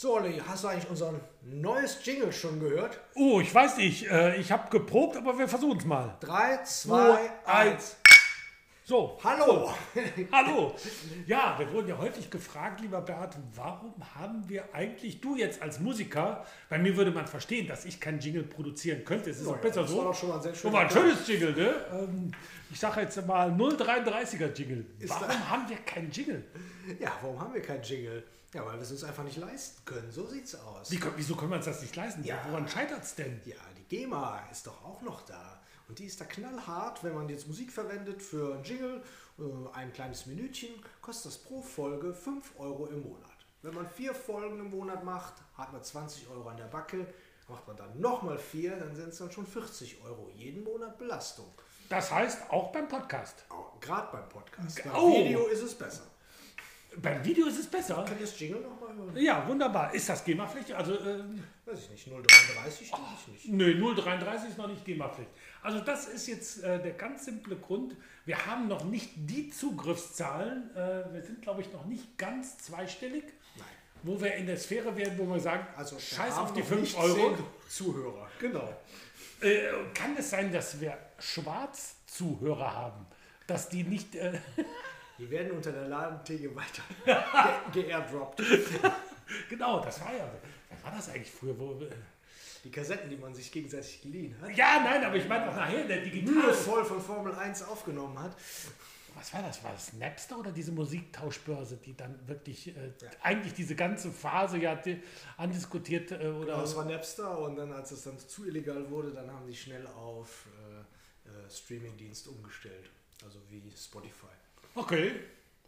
So, Olli, hast du eigentlich unser neues Jingle schon gehört? Oh, ich weiß nicht. Äh, ich habe geprobt, aber wir versuchen es mal. 3, 2, 1. So. Hallo! Hallo. Ja, wir wurden ja häufig gefragt, lieber Bert, warum haben wir eigentlich, du jetzt als Musiker, bei mir würde man verstehen, dass ich keinen Jingle produzieren könnte. Es ist Ja, auch besser das so. war doch schon mal ein sehr Schon mal ein schönes Jingle, ne? Ähm, Ich sage jetzt mal 033er Jingle. Ist Warum haben wir keinen Jingle? Ja, warum haben wir keinen Jingle? Ja, weil wir es uns einfach nicht leisten können. So sieht's aus. Wie, wieso können wir uns das nicht leisten? Ja. Woran scheitert es denn? Ja, die GEMA ist doch auch noch da. Und die ist da knallhart, wenn man jetzt Musik verwendet für einen Jingle, äh, ein kleines Minütchen, kostet das pro Folge 5 Euro im Monat. Wenn man vier Folgen im Monat macht, hat man 20 Euro an der Backe. Macht man dann nochmal vier, dann sind es dann schon 40 Euro. Jeden Monat Belastung. Das heißt, auch beim Podcast. Gerade beim Podcast. Beim Oh. Video ist es besser. Beim Video ist es besser. Kann ich das Jingle nochmal hören? Ja, wunderbar. Ist das GEMA-Pflicht? Also, ähm, Weiß ich nicht, 033 denke ich nicht. Nö, 033 ist noch nicht GEMA-Pflicht. Also das ist jetzt äh, der ganz simple Grund. Wir haben noch nicht die Zugriffszahlen. Äh, wir sind, glaube ich, noch nicht ganz zweistellig, Nein. wo wir in der Sphäre werden, wo wir sagen, Also scheiß auf die noch 5 nicht Euro. 10 Zuhörer. Genau. Äh, kann es sein, dass wir Schwarz-Zuhörer haben? Dass die nicht... Die werden unter der Ladentheke weiter ge geairdroppt. genau, das war ja... Was war das eigentlich früher? Wo, äh, Die Kassetten, die man sich gegenseitig geliehen hat. ja, nein, aber ich meine auch nachher der Digital... Mühevoll von Formel 1 aufgenommen hat. Was war das? War das Napster oder diese Musiktauschbörse, die dann wirklich äh, eigentlich diese ganze Phase ja di- andiskutiert äh, oder Das war Napster und dann, als es dann zu illegal wurde, dann haben die schnell auf äh, äh, Streamingdienst umgestellt. Also wie Spotify. Okay.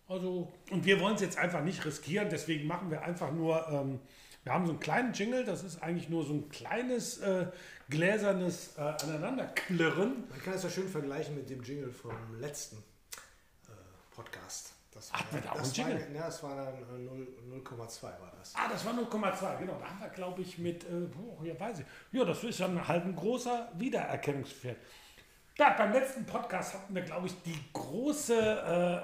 Also, und wir wollen es jetzt einfach nicht riskieren, deswegen machen wir einfach nur, ähm, wir haben so einen kleinen Jingle, das ist eigentlich nur so ein kleines äh, gläsernes äh, Aneinanderklirren. Man kann es ja schön vergleichen mit dem Jingle vom letzten äh, Podcast. Das Hatten wir da auch das war? Ja, das war dann äh, 0 0,2 war das. Ah, das war 0,2, genau. Da haben wir, glaube ich, mit, äh, oh, ja, weiß ich. Ja, das ist ja ein halb ein großer Wiedererkennungswert. Da, beim letzten Podcast hatten wir, glaube ich, die große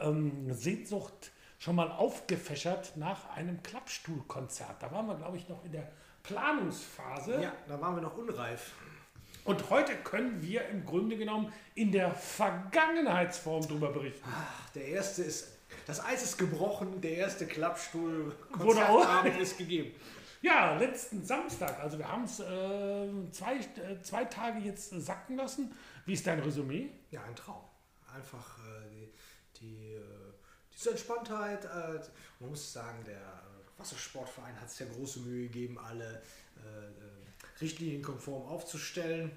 äh, ähm, Sehnsucht schon mal aufgefächert nach einem Klappstuhlkonzert. Da waren wir, glaube ich, noch in der Planungsphase. Ja, da waren wir noch unreif. Und heute können wir im Grunde genommen in der Vergangenheitsform darüber berichten. Ach, der erste ist. Das Eis ist gebrochen, der erste Klappstuhl Wurde auch- Konzertabend ist gegeben. Ja, letzten Samstag. Also wir haben es äh, zwei, äh, zwei Tage jetzt sacken lassen. Wie ist dein Resümee? Ja, ein Traum. Einfach äh, die, die, äh, diese Entspanntheit. Man muss sagen, der Wassersportverein hat sich ja große Mühe gegeben, alle Richtlinien konform aufzustellen.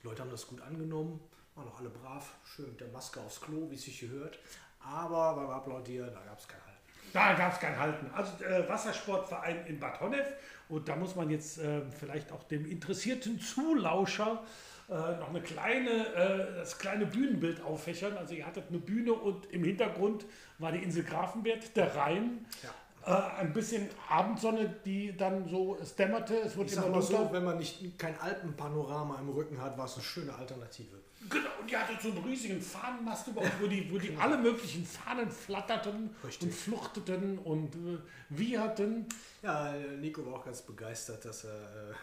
Die Leute haben das gut angenommen, waren auch alle brav, schön mit der Maske aufs Klo, wie es sich gehört. Aber beim Applaudieren, da gab es kein Halten. Da gab es kein Halten. Also äh, Wassersportverein in Bad Honnef. Und da muss man jetzt äh, vielleicht auch dem interessierten Zulauscher äh, noch eine kleine, äh, das kleine Bühnenbild auffächern. Also ihr hattet eine Bühne und im Hintergrund war die Insel Grafenberg, der Rhein. Äh, ein bisschen Abendsonne, die dann so, es dämmerte, es wurde Ich sag immer mal so, wenn man nicht kein Alpenpanorama im Rücken hat, war es eine schöne Alternative. Genau, und die hatte so einen riesigen Fahnenmast über uns, wo die, wo die alle möglichen Fahnen flatterten Richtig. und fluchteten und äh, wieherten. Ja, Nico war auch ganz begeistert, dass er äh,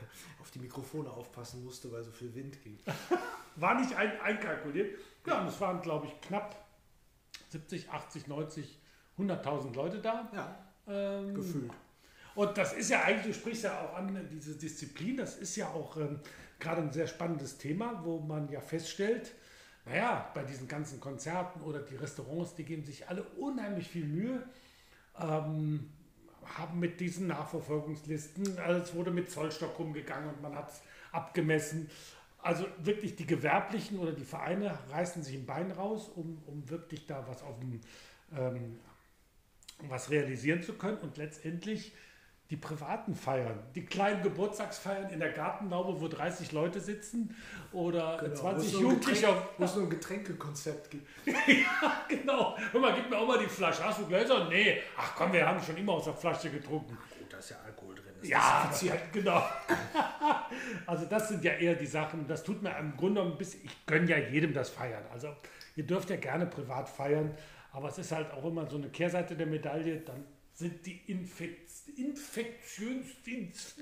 auf die Mikrofone aufpassen musste, weil so viel Wind ging. War nicht ein, einkalkuliert. Ja, und es waren, glaube ich, knapp 70, 80, 90, 100.000 Leute da. Ja, Ähm, gefühlt. Und das ist ja eigentlich, du sprichst ja auch an, diese Disziplin, das ist ja auch ähm, gerade ein sehr spannendes Thema, wo man ja feststellt, naja, bei diesen ganzen Konzerten oder die Restaurants, die geben sich alle unheimlich viel Mühe, ähm, haben mit diesen Nachverfolgungslisten, also es wurde mit Zollstock rumgegangen und man hat es abgemessen. Also wirklich die Gewerblichen oder die Vereine reißen sich ein Bein raus, um, um wirklich da was auf dem ähm, was realisieren zu können und letztendlich die privaten Feiern, die kleinen Geburtstagsfeiern in der Gartenlaube, wo 30 Leute sitzen oder Genau, 20 wo es nur ein Jugendliche. Wo es nur ein Getränkekonzept gibt. ja, genau. Hör mal, gib mir auch mal die Flasche. Hast du Gläser? Nee. Ach komm, wir haben schon immer aus der Flasche getrunken. Gut, da ist ja Alkohol drin. Das Ja, das, genau. also das sind ja eher die Sachen, das tut mir im Grunde genommen ein bisschen, ich gönne ja jedem das Feiern. Also ihr dürft ja gerne privat feiern, aber es ist halt auch immer so eine Kehrseite der Medaille, dann sind die Infiz, Inf, Infektionsdienst,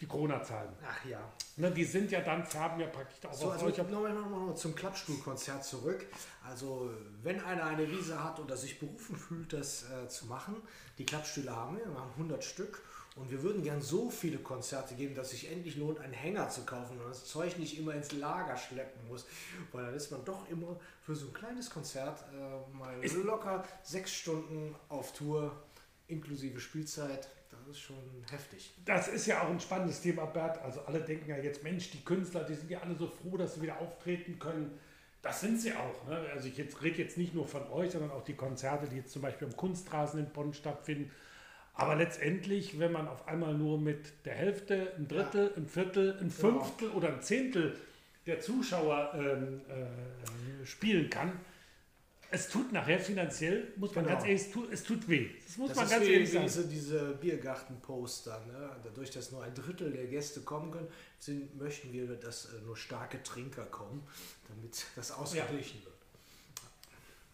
die Corona-Zahlen. Ach ja. Ne, die sind ja dann, färben ja praktisch auch So, also euch. nochmal noch zum Klappstuhlkonzert zurück. Also, wenn einer eine Wiese hat oder sich berufen fühlt, das äh, zu machen, die Klappstühle haben wir, wir haben 100 Stück. Und wir würden gern so viele Konzerte geben, dass es sich endlich lohnt, einen Hänger zu kaufen und das Zeug nicht immer ins Lager schleppen muss. Weil dann ist man doch immer für so ein kleines Konzert äh, mal locker sechs Stunden auf Tour, inklusive Spielzeit. Das ist schon heftig. Das ist ja auch ein spannendes Thema, Bert. Also alle denken ja jetzt, Mensch, die Künstler, die sind ja alle so froh, dass sie wieder auftreten können. Das sind sie auch. Ne? Also ich jetzt, rede jetzt nicht nur von euch, sondern auch die Konzerte, die jetzt zum Beispiel am Kunstrasen in Bonn stattfinden. Aber letztendlich, wenn man auf einmal nur mit der Hälfte, ein Drittel, ein Viertel, ein Genau. Fünftel oder ein Zehntel der Zuschauer ähm, äh, spielen kann, es tut nachher finanziell, muss man Genau. ganz ehrlich, es tut, es tut weh. Das muss Das man ganz wie, ehrlich sagen. diese, diese Biergarten-Poster. Ne? Dadurch, dass nur ein Drittel der Gäste kommen können, sind, möchten wir, dass äh, nur starke Trinker kommen, damit das ausgeglichen wird.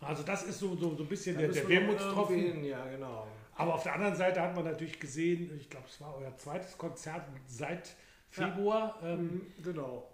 Also das ist so, so, so ein bisschen Da der, der Wermutstropfen. Ja, genau. Aber auf der anderen Seite hat man natürlich gesehen, ich glaube, es war euer zweites Konzert seit Februar. Ähm, Mhm, Genau.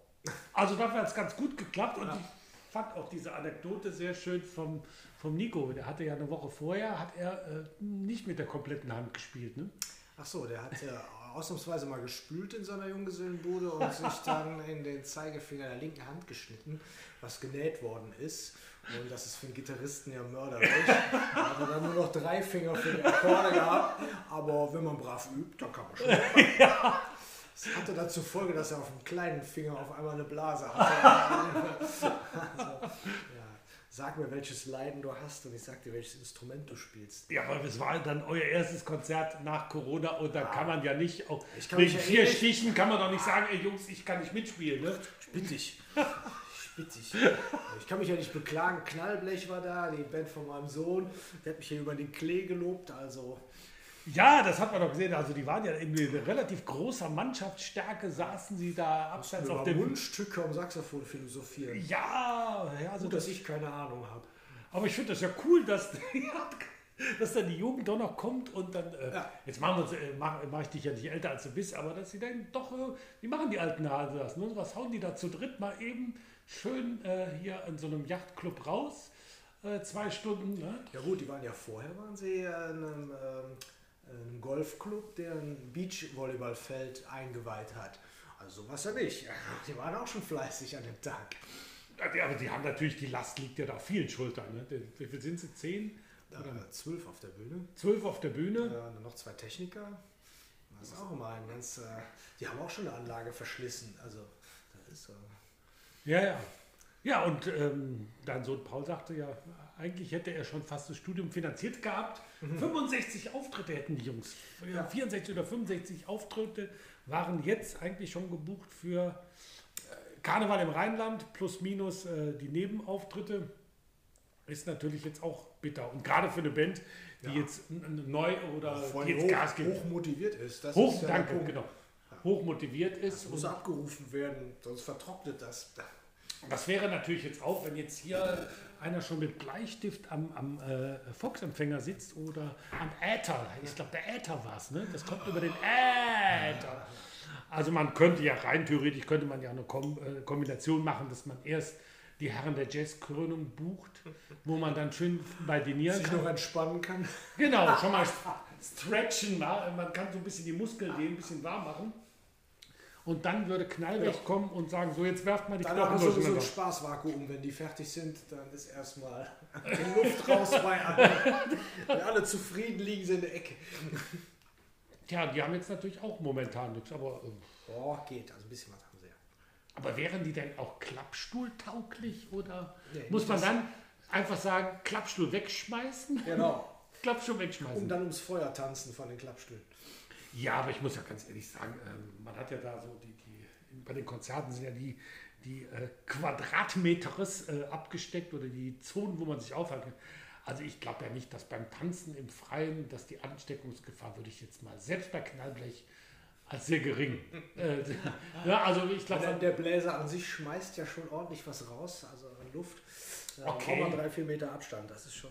also dafür hat es ganz gut geklappt und Ja. ich fand auch diese Anekdote sehr schön vom, vom Nico. Der hatte ja eine Woche vorher, hat er äh, nicht mit der kompletten Hand gespielt. Ne? Ach so, der hat ja ausnahmsweise mal gespült in seiner Junggesellenbude und sich dann in den Zeigefinger der linken Hand geschnitten, was genäht worden ist. Und das ist für einen Gitarristen ja mörderisch. Er hatte dann nur noch drei Finger für die Akkorde gehabt. Aber wenn man brav übt, dann kann man schon. Das hatte dann zur Folge, dass er auf dem kleinen Finger auf einmal eine Blase hatte. Also, ja. Sag mir, welches Leiden du hast und ich sag dir, welches Instrument du spielst. Ja, aber es war dann euer erstes Konzert nach Corona und da kann man ja nicht, auch Ich kann wegen vier Stichen kann man doch nicht sagen, ey Jungs, ich kann nicht mitspielen. Ne? Ich bitte. Ich dich. Ich kann mich ja nicht beklagen. Knallblech war da, die Band von meinem Sohn. Der hat mich hier über den Klee gelobt. Also, Ja, das hat man doch gesehen. Also die waren ja in relativ großer Mannschaftsstärke, saßen sie da abseits auf dem... Mundstücke am Saxophon philosophieren. Ja, ja also Gut, das, dass ich keine Ahnung habe. aber ich finde das ja cool, dass, dass dann die Jugend doch noch kommt und dann... Äh, Ja. Jetzt machen wir äh, mach, mach ich dich ja nicht älter als du bist, aber dass sie dann doch... Äh, wie machen die alten Hase das? Ne? Was hauen die da zu dritt mal eben schön äh, hier in so einem Yachtclub raus? Äh, zwei Stunden, ne? Ja gut, die waren ja vorher, waren sie in einem, ähm, einem Golfclub, der ein Beachvolleyballfeld eingeweiht hat. Also sowas ja nicht. Die waren auch schon fleißig an dem Tag. Aber die haben natürlich, die Last liegt ja da auf vielen Schultern. Ne? Wie viel sind sie? Zehn? Waren zwölf auf der Bühne. Zwölf auf der Bühne? Ja, dann noch zwei Techniker. Das ist auch immer ein ganz. Äh, die haben auch schon eine Anlage verschlissen. Also, das ist. Äh, Ja, ja. Ja, und ähm, dein Sohn Paul sagte ja, eigentlich hätte er schon fast das Studium finanziert gehabt. 65 Auftritte hätten die Jungs. Ja. 64 oder 65 Auftritte waren jetzt eigentlich schon gebucht für äh, Karneval im Rheinland plus minus äh, die Nebenauftritte. Ist natürlich jetzt auch bitter. Und gerade für eine Band, die Ja. jetzt neu oder vor die jetzt hoch, Gas gibt. hoch motiviert ist. Das Hoch, ist ja danke, genau. Hoch motiviert ist. Das muss abgerufen werden, sonst vertrocknet das. Das wäre natürlich jetzt auch, wenn jetzt hier einer schon mit Bleistift am, am äh, Fox-Empfänger sitzt oder am Äther. Ich glaube, der Äther war es, ne? Das kommt über den Äther. Also man könnte ja rein theoretisch könnte man ja eine Kom äh, Kombination machen, dass man erst die Herren der Jazzkrönung bucht, wo man dann schön badinieren Sich kann. noch entspannen kann. Genau, schon mal stretchen, ma- man kann so ein bisschen die Muskeln dehnen, ein bisschen warm machen. Und dann würde Knallweg Ja. kommen und sagen, so jetzt werft mal die Dann Knochen haben wir sowieso ein. Spaßvakuum. Wenn die fertig sind, dann ist erstmal die Luft raus bei allen. Wenn alle zufrieden liegen sie in der Ecke. Ja, die haben jetzt natürlich auch momentan nichts, aber, äh, Oh, geht. Also ein bisschen was haben sie ja. aber wären die denn auch klappstuhltauglich oder Nee, muss man dann einfach sagen, Klappstuhl wegschmeißen? Genau. Klappstuhl wegschmeißen. dann ums Feuer tanzen von den Klappstühlen. Ja, aber ich muss ja ganz ehrlich sagen, ähm, man hat ja da so die, die bei den Konzerten sind ja die, die äh, Quadratmeteres äh, abgesteckt oder die Zonen, wo man sich aufhalten kann. Also ich glaube ja nicht, dass beim Tanzen im Freien, dass die Ansteckungsgefahr, würde ich jetzt mal, selbst bei Knallblech, als sehr gering. äh, ja, also ich glaube, der Bläser an sich schmeißt ja schon ordentlich was raus, also Luft. Ja, Okay. Braucht man drei, vier Meter Abstand, das ist schon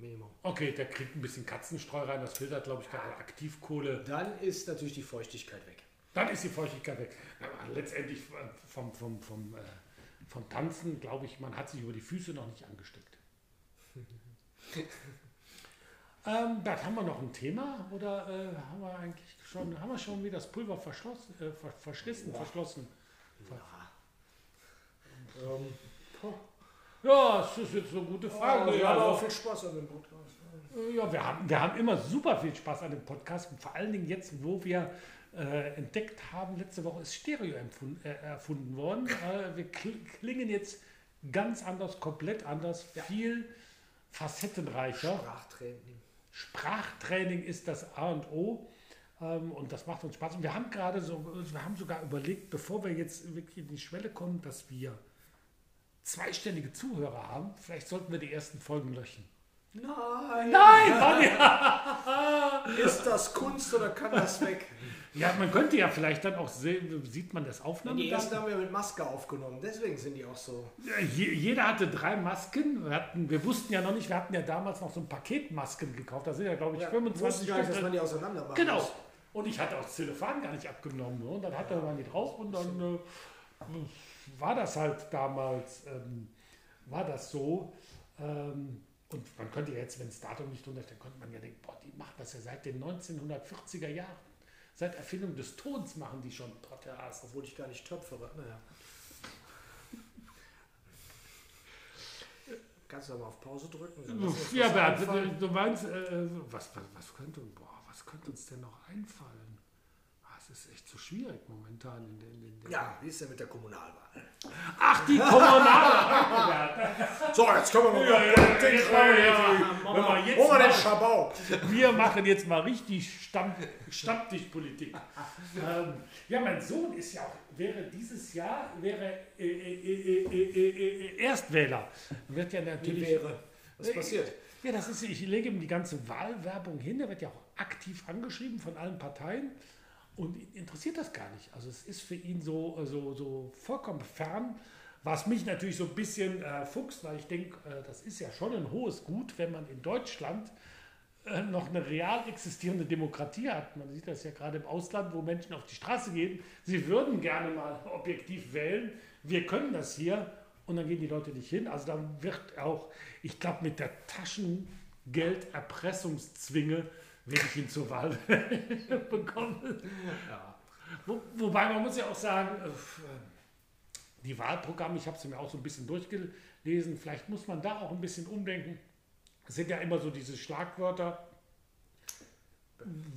Minimum. Okay, der kriegt ein bisschen Katzenstreu rein, das filtert, glaube ich, gerade Aktivkohle. Dann ist natürlich die Feuchtigkeit weg. Dann ist die Feuchtigkeit weg. Aber letztendlich vom, vom, vom, äh, vom Tanzen, glaube ich, man hat sich über die Füße noch nicht angesteckt. ähm, Bert, haben wir noch ein Thema oder äh, haben wir eigentlich schon, haben wir schon wieder das Pulver verschlossen, äh, ver verschlissen, Ja. verschlossen? Ähm, Ja, das ist jetzt eine gute Frage. wir ja, haben auch also, viel Spaß an dem Podcast. ja, wir, haben, wir haben immer super viel Spaß an dem Podcast und vor allen Dingen jetzt, wo wir äh, entdeckt haben, letzte Woche ist Stereo äh, erfunden worden. Äh, wir kl klingen jetzt ganz anders, komplett anders, Ja. viel facettenreicher. Sprachtraining. Sprachtraining ist das A und O. Ähm, und das macht uns Spaß. Und wir haben gerade so, wir haben sogar überlegt, bevor wir jetzt wirklich in die Schwelle kommen, dass wir zweistellige Zuhörer haben, vielleicht sollten wir die ersten Folgen löschen. Nein! Nein, Ist das Kunst oder kann das weg? Ja, man könnte ja vielleicht dann auch sehen, sieht man das Die Aufnahme. ersten haben wir mit Maske aufgenommen, deswegen sind die auch so. Je, jeder hatte drei Masken. Wir, hatten, wir wussten ja noch nicht, wir hatten ja damals noch so ein Paketmasken gekauft. Da sind ja, glaube ich, Ja, 25 wussten gar nicht, dass man die auseinander machen Genau. muss. Und ich hatte auch das Telefon gar nicht abgenommen. Ne? Und dann hatte man die drauf und dann äh, war das halt damals, ähm, war das so. Ähm, und man könnte ja jetzt, wenn das Datum nicht drunter steht, könnte man ja denken, boah, die machen das ja seit den 1940er Jahren. Seit Erfindung des Tons machen die schon Podcast. Obwohl ich gar nicht töpfere. Naja. Kannst du mal auf Pause drücken? Ja, Bert, einfallen. du, du meinst, äh, was, was, was, könnte, boah, was könnte uns denn noch einfallen? Ah, Es ist echt so schwierig momentan. In den, in den Ja, wie ist denn mit der Kommunalwahl? Ach, die Kommunalwahl! So, jetzt können wir mal Ja, ja, jetzt machen wir jetzt- wenn wir jetzt mal den mal- Schabau. Wir machen jetzt mal richtig Stamm, Stammtischpolitik. ähm, ja, mein Sohn ist ja auch, wäre dieses Jahr, wäre äh, äh, äh, äh, äh, äh, Erstwähler. Wird ja Wie natürlich. wäre? Was passiert? Ja, das ist, ich lege ihm die ganze Wahlwerbung hin, der wird ja auch aktiv angeschrieben von allen Parteien und ihn interessiert das gar nicht. Also es ist für ihn so, so, so vollkommen fern, was mich natürlich so ein bisschen äh, fuchst, weil ich denke, äh, das ist ja schon ein hohes Gut, wenn man in Deutschland äh, noch eine real existierende Demokratie hat. Man sieht das ja gerade im Ausland, wo Menschen auf die Straße gehen. Sie würden gerne mal objektiv wählen. Wir können das hier und dann gehen die Leute nicht hin. Also da wird auch, ich glaube, mit der Taschengelderpressungszwinge werde ich ihn zur Wahl bekommen. Ja. Wo, wobei man muss ja auch sagen, äh, die Wahlprogramme, ich habe sie mir auch so ein bisschen durchgelesen, vielleicht muss man da auch ein bisschen umdenken. Es sind ja immer so diese Schlagwörter,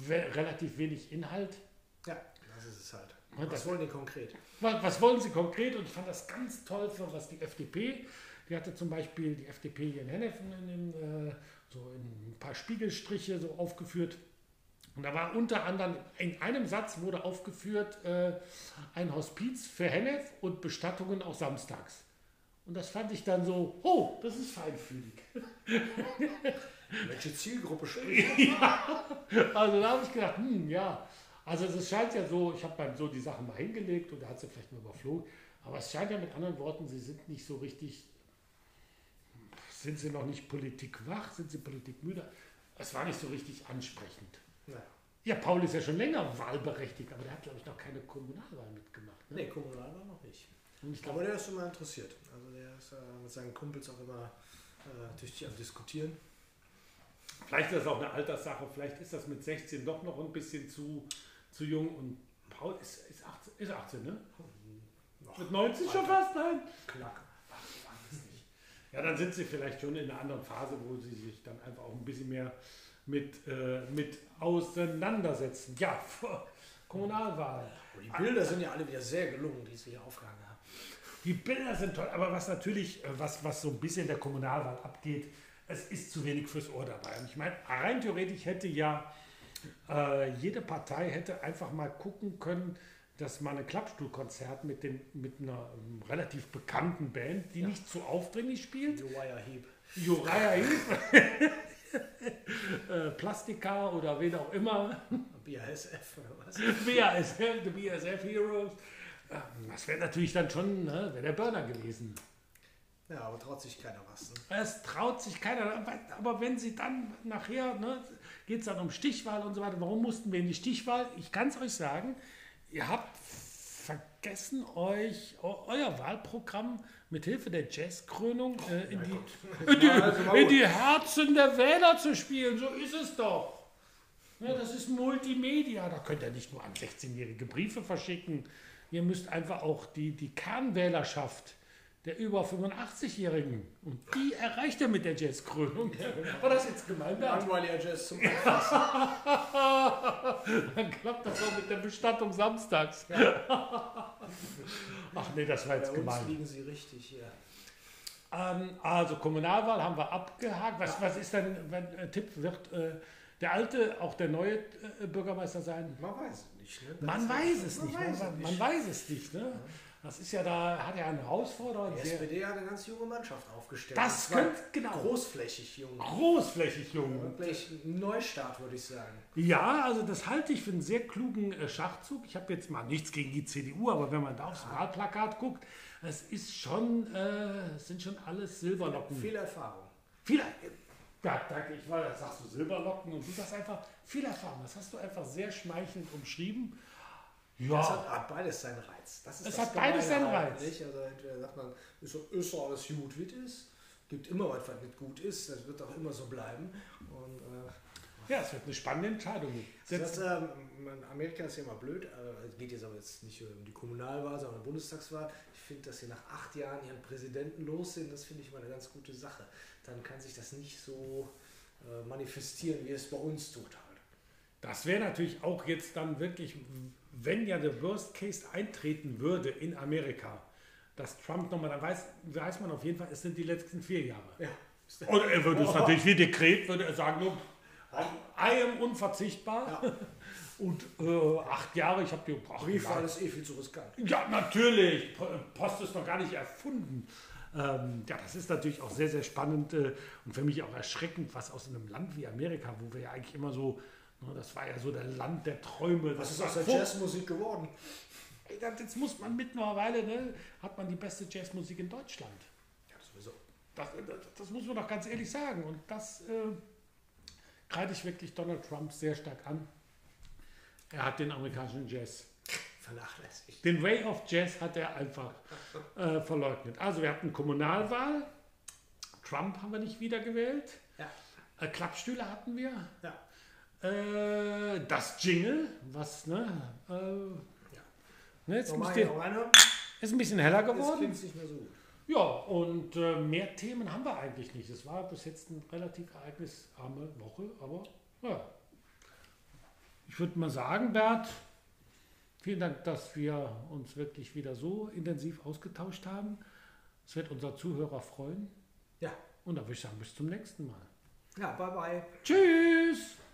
relativ wenig Inhalt. ja, das ist es halt. Ja, Was wollen die konkret? Was, was wollen Sie konkret? Und ich fand das ganz toll, für was die FDP, die hatte zum Beispiel die FDP hier in Hennef in, in, äh, so in ein paar Spiegelstriche so aufgeführt. Und da war unter anderem, in einem Satz wurde aufgeführt, äh, ein Hospiz für Hennef und Bestattungen auch samstags. Und das fand ich dann so, oh, das ist feinfühlig. Welche Zielgruppe spricht? Also da habe ich gedacht, hm, ja. Also es scheint ja so, ich habe beim so die Sachen mal hingelegt und er hat sie vielleicht mal überflogen. Aber es scheint ja mit anderen Worten, sie sind nicht so richtig, sind sie noch nicht politikwach, sind sie politikmüde? Es war nicht so richtig ansprechend. Naja. Ja, Paul ist ja schon länger wahlberechtigt, aber der hat, glaube ich, noch keine Kommunalwahl mitgemacht. Ne? Nee, kommunal war noch nicht. Und ich Aber glaube, der ist immer interessiert. Also der ist äh, mit seinen Kumpels auch immer äh, tüchtig am Diskutieren. vielleicht ist das auch eine Alterssache, vielleicht ist das mit 16 doch noch ein bisschen zu, zu jung und Paul ist, ist, 18, ist 18, ne? Noch Mit 90 schon fast, nein? knack. Ach, nicht. Ja, dann sind sie vielleicht schon in einer anderen Phase, wo sie sich dann einfach auch ein bisschen mehr mit, äh, mit auseinandersetzen. Ja, Kommunalwahl. Und die Bilder sind ja alle wieder sehr gelungen, die sie hier aufgehangen haben. Die Bilder sind toll, aber was natürlich, äh, was, was so ein bisschen der Kommunalwahl abgeht, es ist zu wenig fürs Ohr dabei. Und ich meine, rein theoretisch hätte ja äh, jede Partei hätte einfach mal gucken können, dass man ein Klappstuhlkonzert mit, den, mit einer ähm, relativ bekannten Band, die nicht zu aufdringlich spielt, Uriah Heep. Uriah Heep, äh, Plastika oder wen auch immer, BASF oder was? BASF, die BASF Heroes. Ähm, Das wäre natürlich dann schon, ne, wäre der Burner gewesen. Ja, aber traut sich keiner was. Ne? Es traut sich keiner. Aber wenn sie dann nachher, ne, geht es dann um Stichwahl und so weiter. Warum mussten wir in die Stichwahl? Ich kann es euch sagen, ihr habt vergessen, euch euer Wahlprogramm mit Hilfe der Jazzkrönung äh, in, die, in, die, also in die Herzen der Wähler zu spielen. So ist es doch. Ja, das ist Multimedia. Da könnt ihr nicht nur an 16-jährige Briefe verschicken. Ihr müsst einfach auch die, die Kernwählerschaft der über 85-Jährigen. Und die erreicht er mit der Jazzkrönung. War das jetzt gemeint? Langweiliger Jazz zum Anfassen. Dann klappt das auch mit der Bestattung samstags. Ja. Ach nee, das war jetzt Bei gemein. Liegen sie richtig hier. Ähm, also Kommunalwahl haben wir abgehakt. Was, was ist denn, wenn äh, Tipp wird äh, der alte auch der neue äh, Bürgermeister sein? Man weiß es nicht. Ne? Man ist- weiß es nicht. Weiß Man, es man, nicht. weiß es nicht. Ne? Das ist ja da, hat ja eine Herausforderung. Die SPD hat eine ganz junge Mannschaft aufgestellt. Das zwar könnte- genau. Großflächig jung. großflächig jung. Wirklich ein Neustart, würde ich sagen. Ja, also das halte ich für einen sehr klugen äh, Schachzug. Ich habe jetzt mal nichts gegen die CDU, aber wenn man da aufs Wahlplakat guckt, es ist schon, äh, sind schon alles Silberlocken. Viel Erfahrung. Viel, ja, danke, ich war, sagst du Silberlocken und du sagst einfach viel Erfahrung. Das hast du einfach sehr schmeichelnd umschrieben. Ja, hat, hat beides seinen Reiz. Das ist Es das hat beides seinen Reiz. eigentlich. Also entweder sagt man, ist, so- ist alles gut, wie es ist. Gibt immer was, was nicht gut ist. Das wird auch immer so bleiben. Und äh, ja, es wird eine spannende Entscheidung. das, in Amerika ist ja immer blöd. Äh, Es geht jetzt aber jetzt nicht um die Kommunalwahl, sondern um die Bundestagswahl. Ich finde, dass sie nach acht Jahren ihren Präsidenten los sind, das finde ich mal eine ganz gute Sache. Dann kann sich das nicht so äh, manifestieren, wie es bei uns tut halt. Das wäre natürlich auch jetzt dann wirklich, wenn ja der Worst Case eintreten würde in Amerika, dass Trump nochmal, dann weiß, weiß man auf jeden Fall, es sind die letzten vier Jahre. Ja. Oder er würde es natürlich wie Dekret, würde er sagen, nur, I am unverzichtbar. Ja. Und äh, acht Jahre, ich habe die ach, Briefwahl ist eh viel zu riskant. Ja, natürlich. Po- Post ist noch gar nicht erfunden. Ähm, ja, das ist natürlich auch sehr, sehr spannend äh, und für mich auch erschreckend, was aus einem Land wie Amerika, wo wir ja eigentlich immer so, das war ja so der Land der Träume. Was ist aus der Jazzmusik geworden? Jetzt muss man mittlerweile, ne, hat man die beste Jazzmusik in Deutschland. Ja, sowieso. Das, das, das muss man doch ganz ehrlich sagen. Und das äh, kreide ich wirklich Donald Trump sehr stark an. Er hat den amerikanischen Jazz Vernachlässigt. Den Way of Jazz hat er einfach äh, verleugnet. Also wir hatten Kommunalwahl. Trump haben wir nicht wiedergewählt. Ja. Äh, Klappstühle hatten wir. Ja. Äh, das Jingle, was, ne? Äh, ne jetzt Nochmal müsst ihr, noch ist ein bisschen heller Jetzt geworden. es nicht mehr so gut. Ja, und äh, mehr Themen haben wir eigentlich nicht. Es war bis jetzt eine relativ ereignisarme Woche, aber ja. Ich würde mal sagen, Bert, vielen Dank, dass wir uns wirklich wieder so intensiv ausgetauscht haben. Es wird unser Zuhörer freuen. Ja. Und da würde ich sagen, bis zum nächsten Mal. Ja, bye bye. Tschüss!